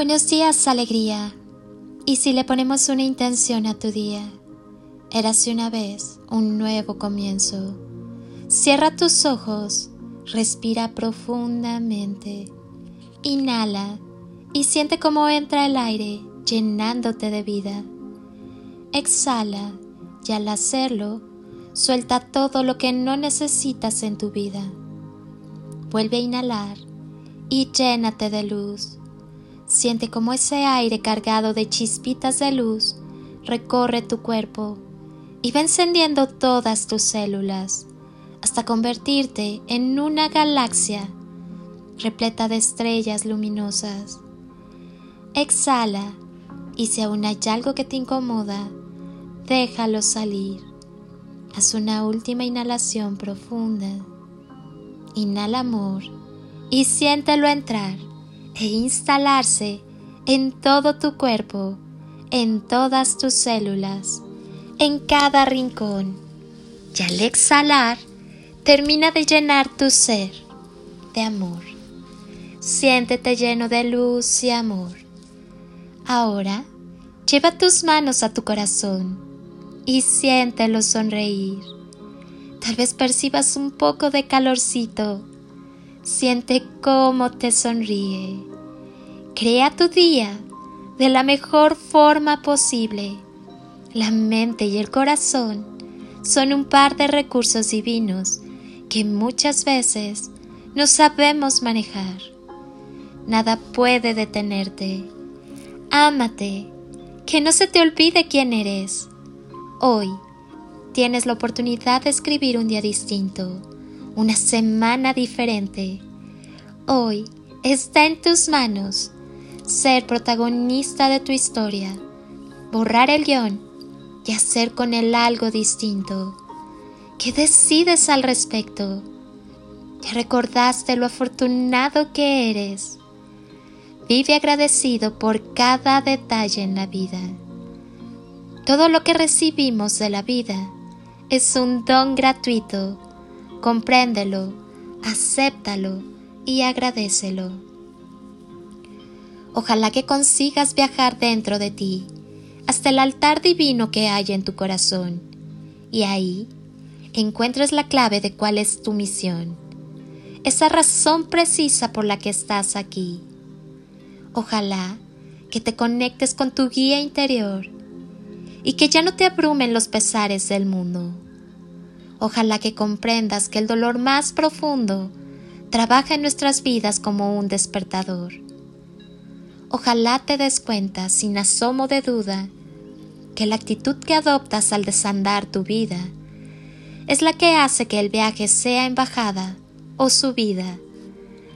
Buenos días, alegría. Y si le ponemos una intención a tu día, érase una vez un nuevo comienzo. Cierra tus ojos, respira profundamente, inhala y siente cómo entra el aire llenándote de vida. Exhala y al hacerlo, suelta todo lo que no necesitas en tu vida. Vuelve a inhalar y llénate de luz. Siente como ese aire cargado de chispitas de luz recorre tu cuerpo y va encendiendo todas tus células hasta convertirte en una galaxia repleta de estrellas luminosas. Exhala y si aún hay algo que te incomoda, déjalo salir. Haz una última inhalación profunda. Inhala amor y siéntelo entrar e instalarse en todo tu cuerpo, en todas tus células, en cada rincón. Y al exhalar, termina de llenar tu ser de amor. Siéntete lleno de luz y amor. Ahora, lleva tus manos a tu corazón y siéntelo sonreír. Tal vez percibas un poco de calorcito. Siente cómo te sonríe. Crea tu día de la mejor forma posible. La mente y el corazón son un par de recursos divinos que muchas veces no sabemos manejar. Nada puede detenerte. Ámate, que no se te olvide quién eres. Hoy tienes la oportunidad de escribir un día distinto, una semana diferente. Hoy está en tus manos ser protagonista de tu historia, borrar el guion y hacer con él algo distinto. ¿Qué decides al respecto? ¿Te recordaste lo afortunado que eres? Vive agradecido por cada detalle en la vida. Todo lo que recibimos de la vida es un don gratuito. Compréndelo, acéptalo y agradecelo. Ojalá que consigas viajar dentro de ti hasta el altar divino que hay en tu corazón y ahí encuentres la clave de cuál es tu misión, esa razón precisa por la que estás aquí. Ojalá que te conectes con tu guía interior y que ya no te abrumen los pesares del mundo. Ojalá que comprendas que el dolor más profundo trabaja en nuestras vidas como un despertador. Ojalá te des cuenta, sin asomo de duda, que la actitud que adoptas al desandar tu vida es la que hace que el viaje sea en bajada o subida,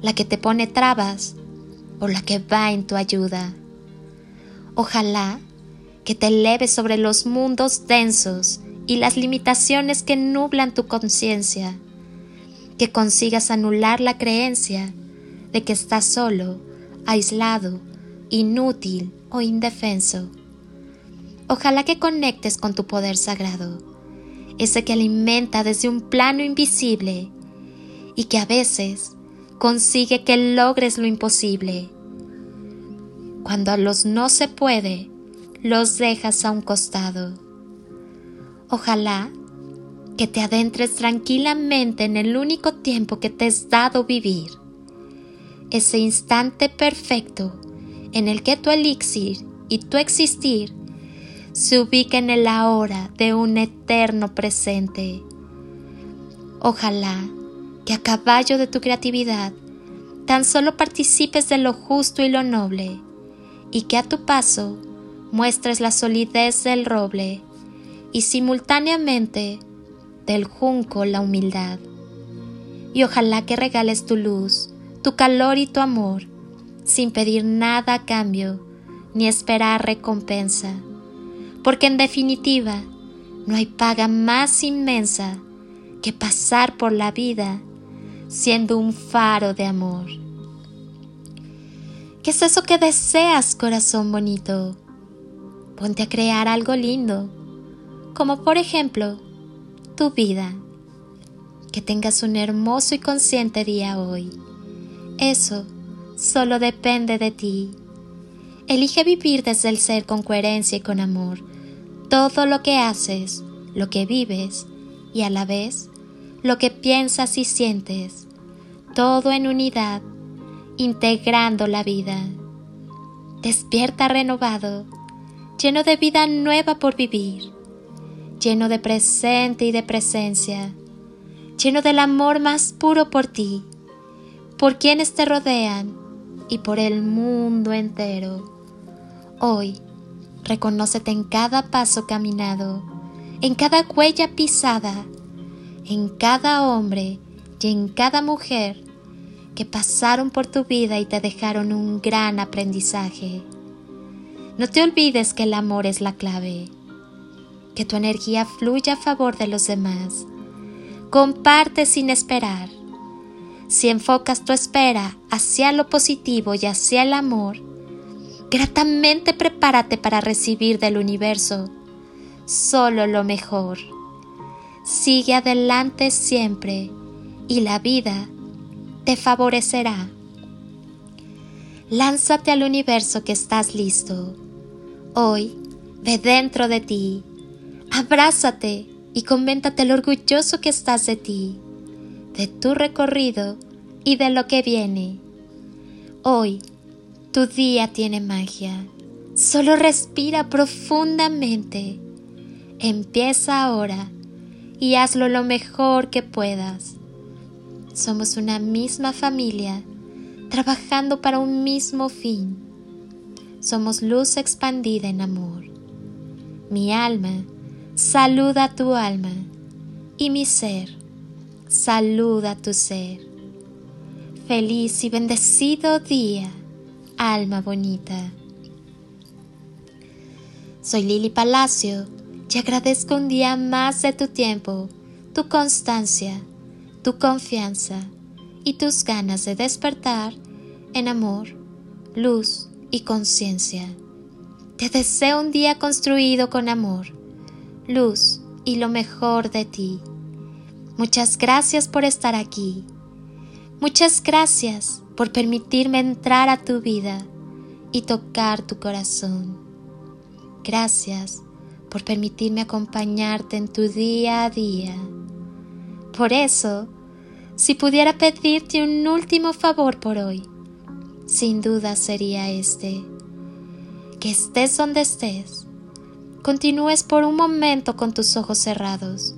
la que te pone trabas o la que va en tu ayuda. Ojalá que te eleves sobre los mundos densos y las limitaciones que nublan tu conciencia, que consigas anular la creencia de que estás solo, aislado, inútil o indefenso. Ojalá que conectes con tu poder sagrado, ese que alimenta desde un plano invisible y que a veces consigue que logres lo imposible. Cuando a los no se puede, los dejas a un costado. Ojalá que te adentres tranquilamente en el único tiempo que te has dado vivir, ese instante perfecto en el que tu elixir y tu existir se ubiquen en el ahora de un eterno presente. Ojalá que a caballo de tu creatividad tan solo participes de lo justo y lo noble, y que a tu paso muestres la solidez del roble y simultáneamente del junco la humildad. Y ojalá que regales tu luz, tu calor y tu amor, sin pedir nada a cambio ni esperar recompensa, porque en definitiva no hay paga más inmensa que pasar por la vida siendo un faro de amor. ¿Qué es eso que deseas, corazón bonito? ponte a crear algo lindo, como por ejemplo tu vida. Que tengas un hermoso y consciente día hoy. Eso solo depende de ti. Elige vivir desde el ser con coherencia y con amor. Todo lo que haces, lo que vives y a la vez lo que piensas y sientes, todo en unidad, integrando la vida. Despierta renovado, lleno de vida nueva por vivir, lleno de presente y de presencia, lleno del amor más puro por ti, por quienes te rodean y por el mundo entero. Hoy, reconócete en cada paso caminado, en cada huella pisada, en cada hombre y en cada mujer que pasaron por tu vida y te dejaron un gran aprendizaje. No te olvides que el amor es la clave, que tu energía fluya a favor de los demás. Comparte sin esperar. Si enfocas tu espera hacia lo positivo y hacia el amor, Gratamente prepárate para recibir del universo solo lo mejor. Sigue adelante siempre y la vida te favorecerá. Lánzate al universo que estás listo. Hoy ve dentro de ti, abrázate y coméntate lo orgulloso que estás de ti, de tu recorrido y de lo que viene. Hoy tu día tiene magia. Solo respira profundamente. Empieza ahora y hazlo lo mejor que puedas. Somos una misma familia, trabajando para un mismo fin. Somos luz expandida en amor. Mi alma saluda a tu alma y mi ser saluda tu ser. Feliz y bendecido día alma bonita. Soy Lili Palacio y agradezco un día más de tu tiempo, tu constancia, tu confianza y tus ganas de despertar en amor, luz y conciencia. Te deseo un día construido con amor, luz y lo mejor de ti. Muchas gracias por estar aquí. Muchas gracias por permitirme entrar a tu vida y tocar tu corazón. Gracias por permitirme acompañarte en tu día a día. Por eso, si pudiera pedirte un último favor por hoy, sin duda sería este. Que estés donde estés, continúes por un momento con tus ojos cerrados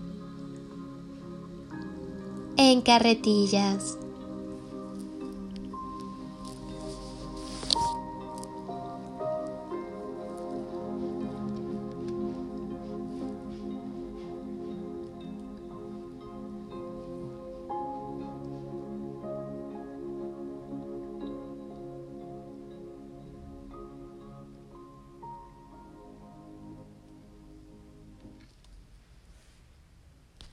en carretillas